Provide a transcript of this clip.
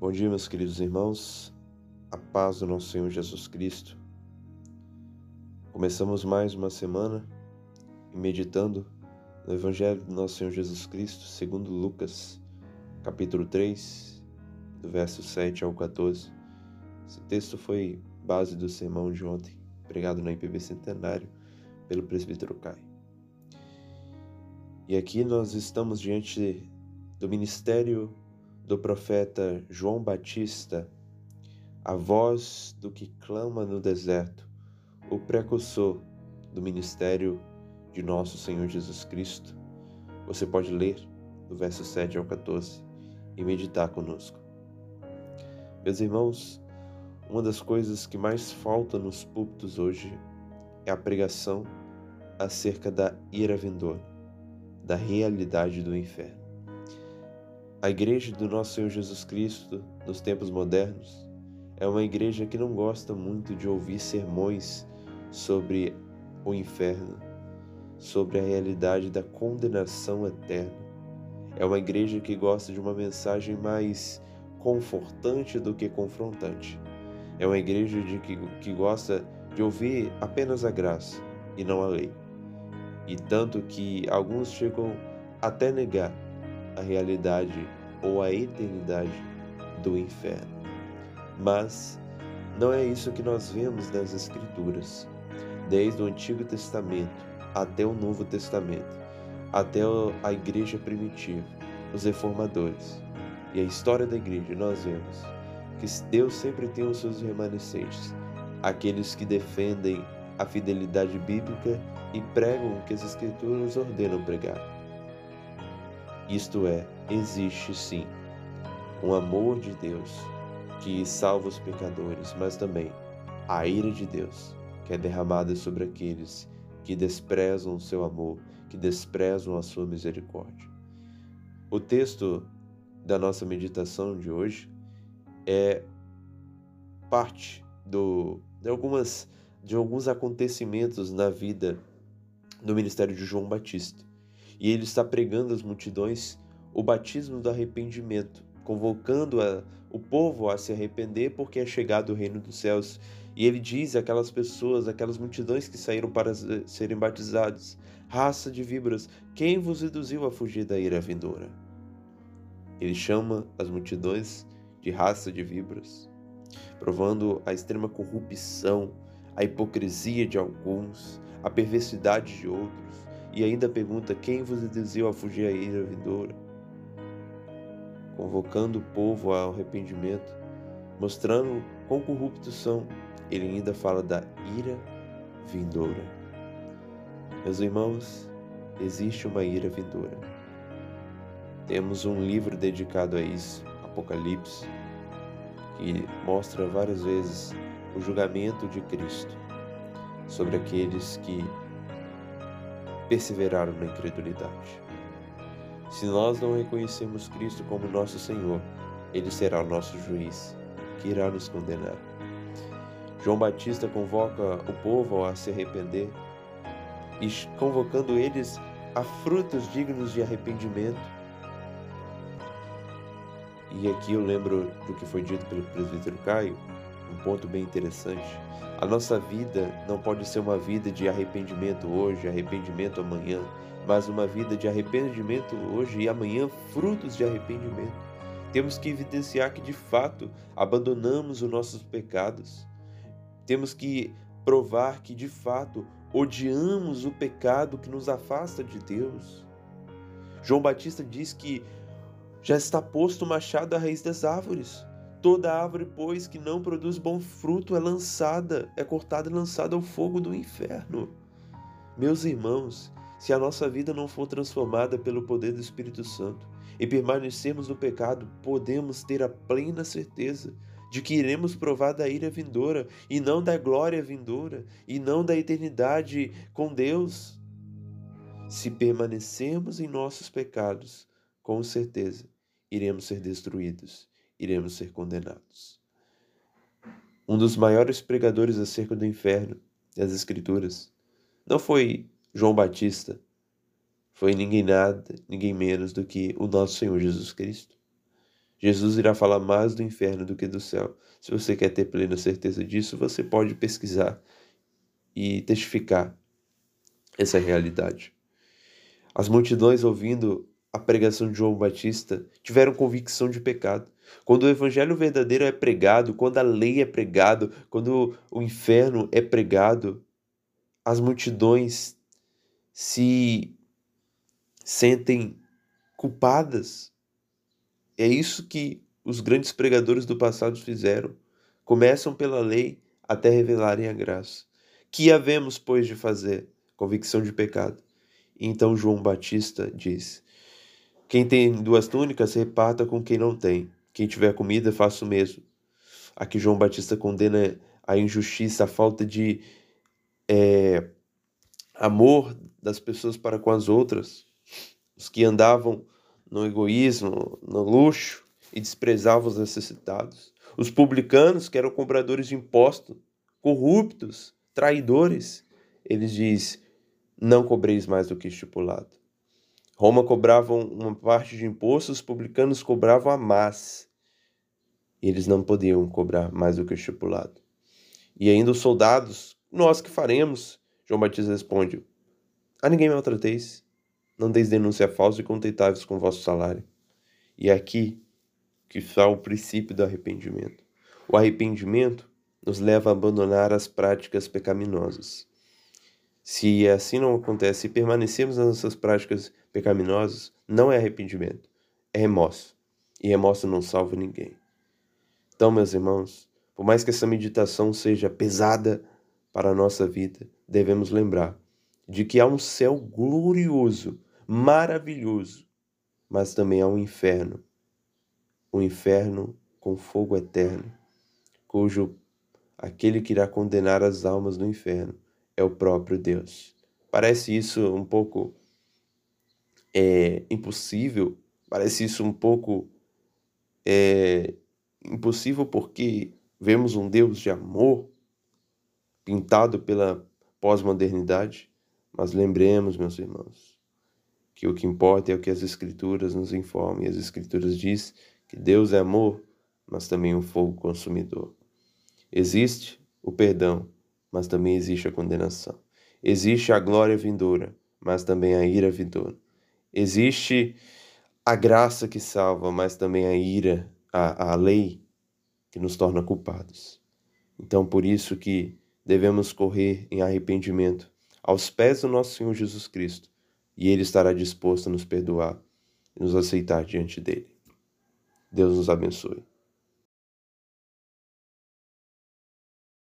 Bom dia, meus queridos irmãos. A paz do nosso Senhor Jesus Cristo. Começamos mais uma semana meditando no Evangelho do nosso Senhor Jesus Cristo, segundo Lucas, capítulo 3, do verso 7 ao 14. Esse texto foi base do sermão de ontem, pregado na IPB Centenário pelo presbítero Caio. E aqui nós estamos diante do ministério do profeta João Batista, a voz do que clama no deserto, o precursor do ministério de nosso Senhor Jesus Cristo. Você pode ler do verso 7 ao 14 e meditar conosco. Meus irmãos, uma das coisas que mais falta nos púlpitos hoje é a pregação acerca da ira vindoura, da realidade do inferno. A igreja do nosso Senhor Jesus Cristo, nos tempos modernos, é uma igreja que não gosta muito de ouvir sermões sobre o inferno, sobre a realidade da condenação eterna. É uma igreja que gosta de uma mensagem mais confortante do que confrontante. É uma igreja de que, que gosta de ouvir apenas a graça e não a lei. E tanto que alguns chegam até negar a realidade ou a eternidade do inferno. Mas não é isso que nós vemos nas Escrituras, desde o Antigo Testamento até o Novo Testamento, até a igreja primitiva, os reformadores e a história da igreja, nós vemos que Deus sempre tem os seus remanescentes, aqueles que defendem a fidelidade bíblica e pregam o que as Escrituras ordenam pregar. Isto é, existe sim um amor de Deus que salva os pecadores, mas também a ira de Deus que é derramada sobre aqueles que desprezam o seu amor, que desprezam a sua misericórdia. O texto da nossa meditação de hoje é parte do, de, algumas, de alguns acontecimentos na vida do ministério de João Batista e ele está pregando às multidões o batismo do arrependimento, convocando a, o povo a se arrepender porque é chegado o reino dos céus. E ele diz àquelas pessoas, aquelas multidões que saíram para serem batizados: raça de víboras, quem vos reduziu a fugir da ira vindoura? Ele chama as multidões de raça de víboras, provando a extrema corrupção, a hipocrisia de alguns, a perversidade de outros e ainda pergunta: Quem vos induziu a fugir à ira vindoura? Convocando o povo ao arrependimento, mostrando quão corruptos são, ele ainda fala da ira vindoura. Meus irmãos, existe uma ira vindoura. Temos um livro dedicado a isso, Apocalipse, que mostra várias vezes o julgamento de Cristo sobre aqueles que perseveraram na incredulidade. Se nós não reconhecemos Cristo como nosso Senhor, ele será o nosso juiz, que irá nos condenar. João Batista convoca o povo a se arrepender e convocando eles a frutos dignos de arrependimento. E aqui eu lembro do que foi dito pelo presbítero Caio, um ponto bem interessante. A nossa vida não pode ser uma vida de arrependimento hoje, arrependimento amanhã, mas uma vida de arrependimento hoje e amanhã frutos de arrependimento. Temos que evidenciar que de fato abandonamos os nossos pecados. Temos que provar que de fato odiamos o pecado que nos afasta de Deus. João Batista diz que já está posto o machado à raiz das árvores. Toda árvore, pois, que não produz bom fruto é lançada, é cortada e lançada ao fogo do inferno. Meus irmãos, se a nossa vida não for transformada pelo poder do Espírito Santo e permanecermos no pecado, podemos ter a plena certeza de que iremos provar da ira vindoura e não da glória vindoura e não da eternidade com Deus. Se permanecermos em nossos pecados, com certeza iremos ser destruídos iremos ser condenados. Um dos maiores pregadores acerca do inferno das Escrituras não foi João Batista, foi ninguém nada, ninguém menos do que o nosso Senhor Jesus Cristo. Jesus irá falar mais do inferno do que do céu. Se você quer ter plena certeza disso, você pode pesquisar e testificar essa realidade. As multidões ouvindo a pregação de João Batista tiveram convicção de pecado. Quando o evangelho verdadeiro é pregado, quando a lei é pregado, quando o inferno é pregado, as multidões se sentem culpadas. É isso que os grandes pregadores do passado fizeram. Começam pela lei até revelarem a graça. Que havemos, pois, de fazer? Convicção de pecado. Então João Batista diz: Quem tem duas túnicas, reparta com quem não tem. Quem tiver comida, faça o mesmo. Aqui João Batista condena a injustiça, a falta de é, amor das pessoas para com as outras, os que andavam no egoísmo, no luxo e desprezavam os necessitados, os publicanos que eram cobradores de impostos, corruptos, traidores, eles diz: não cobreis mais do que estipulado. Roma cobrava uma parte de impostos, os publicanos cobravam a mais. E eles não podiam cobrar mais do que estipulado. E ainda os soldados, nós que faremos? João Batista responde: A ninguém maltrateis, não deis denúncia falsa e contentai-vos com o vosso salário. E é aqui que está o princípio do arrependimento. O arrependimento nos leva a abandonar as práticas pecaminosas. Se assim não acontece, se permanecemos nas nossas práticas pecaminosas, não é arrependimento, é remorso. E remorso não salva ninguém. Então, meus irmãos, por mais que essa meditação seja pesada para a nossa vida, devemos lembrar de que há um céu glorioso, maravilhoso, mas também há um inferno. Um inferno com fogo eterno, cujo aquele que irá condenar as almas no inferno é o próprio Deus. Parece isso um pouco é, impossível, parece isso um pouco é, impossível porque vemos um Deus de amor pintado pela pós-modernidade, mas lembremos, meus irmãos, que o que importa é o que as Escrituras nos informam, e as Escrituras diz que Deus é amor, mas também um fogo consumidor. Existe o perdão, mas também existe a condenação. Existe a glória vindoura, mas também a ira vindoura. Existe a graça que salva, mas também a ira, a, a lei que nos torna culpados. Então, por isso que devemos correr em arrependimento aos pés do nosso Senhor Jesus Cristo, e Ele estará disposto a nos perdoar e nos aceitar diante dele. Deus nos abençoe.